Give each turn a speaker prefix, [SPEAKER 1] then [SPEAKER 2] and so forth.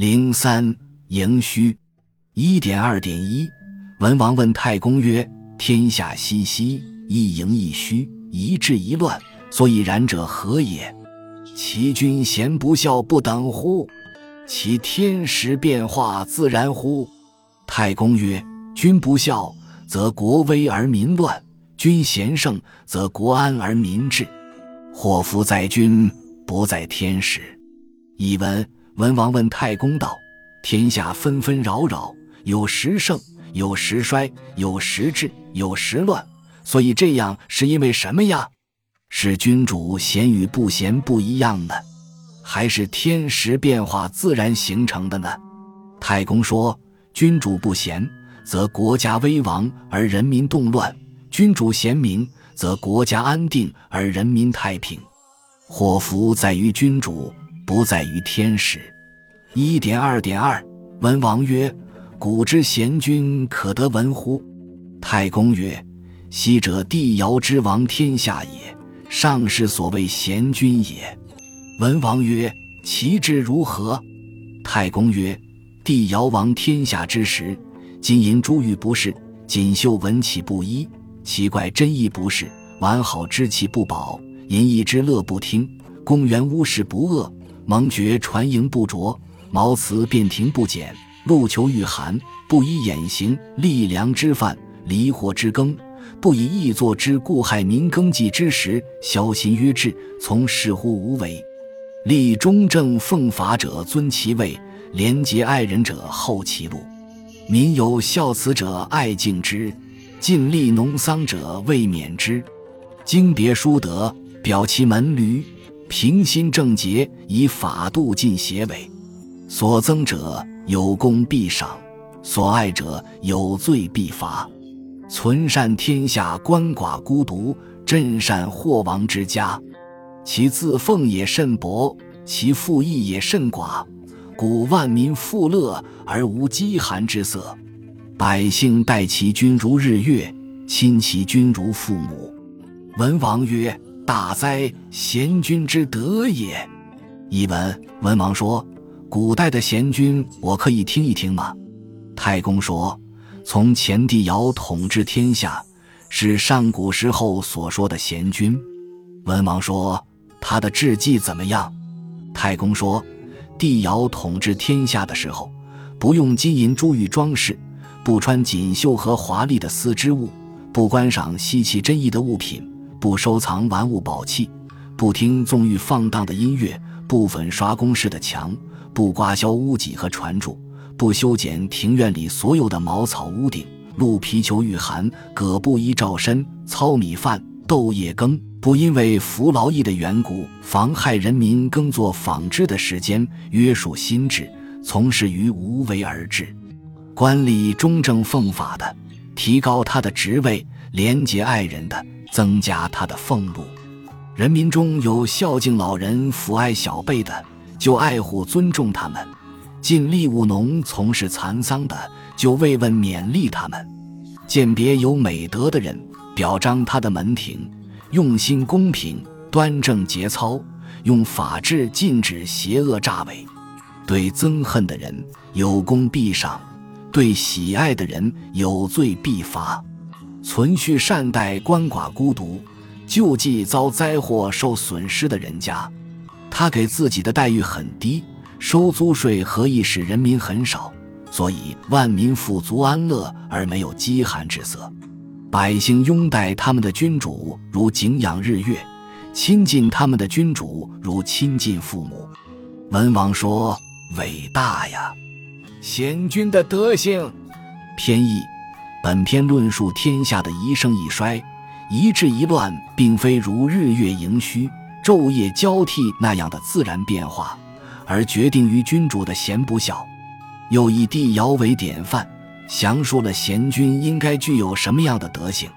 [SPEAKER 1] 零三盈虚，一点二点一。文王问太公曰：“天下熙熙，一盈一虚，一治一乱，所以然者何也？其君贤不孝不等乎？其天时变化自然乎？”太公曰：“君不孝，则国危而民乱；君贤圣，则国安而民治。祸福在君，不在天时。”译文。文王问太公道：“天下纷纷扰扰，有时盛，有时衰，有时治，有时乱。所以这样是因为什么呀？是君主贤与不贤不一样呢，还是天时变化自然形成的呢？”太公说：“君主不贤，则国家危亡而人民动乱；君主贤明，则国家安定而人民太平。祸福在于君主。”不在于天时。一点二点二，文王曰：“古之贤君可得闻乎？”太公曰：“昔者帝尧之王天下也，上是所谓贤君也。”文王曰：“其志如何？”太公曰：“帝尧王天下之时，金银珠玉不是，锦绣文器不一，奇怪珍异不是，完好之器不保，淫逸之乐不听，公园屋室不恶。”蒙爵传营不着，毛辞便庭不减，路求御寒，不以眼行；立粮之饭，离火之羹，不以易作之故害民耕绩之时，小心约制，从事乎无为。立忠正奉法者尊其位，廉洁爱人者厚其禄。民有孝慈者爱敬之，尽力农桑者未免之。经别书德，表其门闾。平心正节，以法度尽邪伪。所增者有功必赏，所爱者有罪必罚。存善天下，鳏寡孤独；镇善祸亡之家。其自奉也甚薄，其富义也甚寡。古万民富乐而无饥寒之色。百姓待其君如日月，亲其君如父母。文王曰。大哉贤君之德也！译文：文王说：“古代的贤君，我可以听一听吗？”太公说：“从前帝尧统治天下，是上古时候所说的贤君。”文王说：“他的事迹怎么样？”太公说：“帝尧统治天下的时候，不用金银珠玉装饰，不穿锦绣和华丽的丝织物，不观赏稀奇珍异的物品。”不收藏玩物宝器，不听纵欲放荡的音乐，不粉刷宫室的墙，不刮削屋脊和船柱，不修剪庭院里所有的茅草屋顶，鹿皮裘御寒，葛布衣罩身，糙米饭，豆叶羹，不因为服劳役的缘故妨害人民耕作纺织的时间，约束心智，从事于无为而治。官吏忠正奉法的，提高他的职位；廉洁爱人的。增加他的俸禄，人民中有孝敬老人、抚爱小辈的，就爱护尊重他们；尽力务农、从事蚕桑的，就慰问勉励他们；鉴别有美德的人，表彰他的门庭；用心公平、端正节操，用法治禁止邪恶诈伪；对憎恨的人有功必赏，对喜爱的人有罪必罚。存续善待鳏寡孤独，救济遭灾祸受损失的人家。他给自己的待遇很低，收租税何以使人民很少？所以万民富足安乐而没有饥寒之色。百姓拥戴他们的君主如敬仰日月，亲近他们的君主如亲近父母。文王说：“伟大呀，贤君的德行。”偏义。本篇论述天下的一盛一衰、一治一乱，并非如日月盈虚、昼夜交替那样的自然变化，而决定于君主的贤不孝。又以帝尧为典范，详述了贤君应该具有什么样的德行。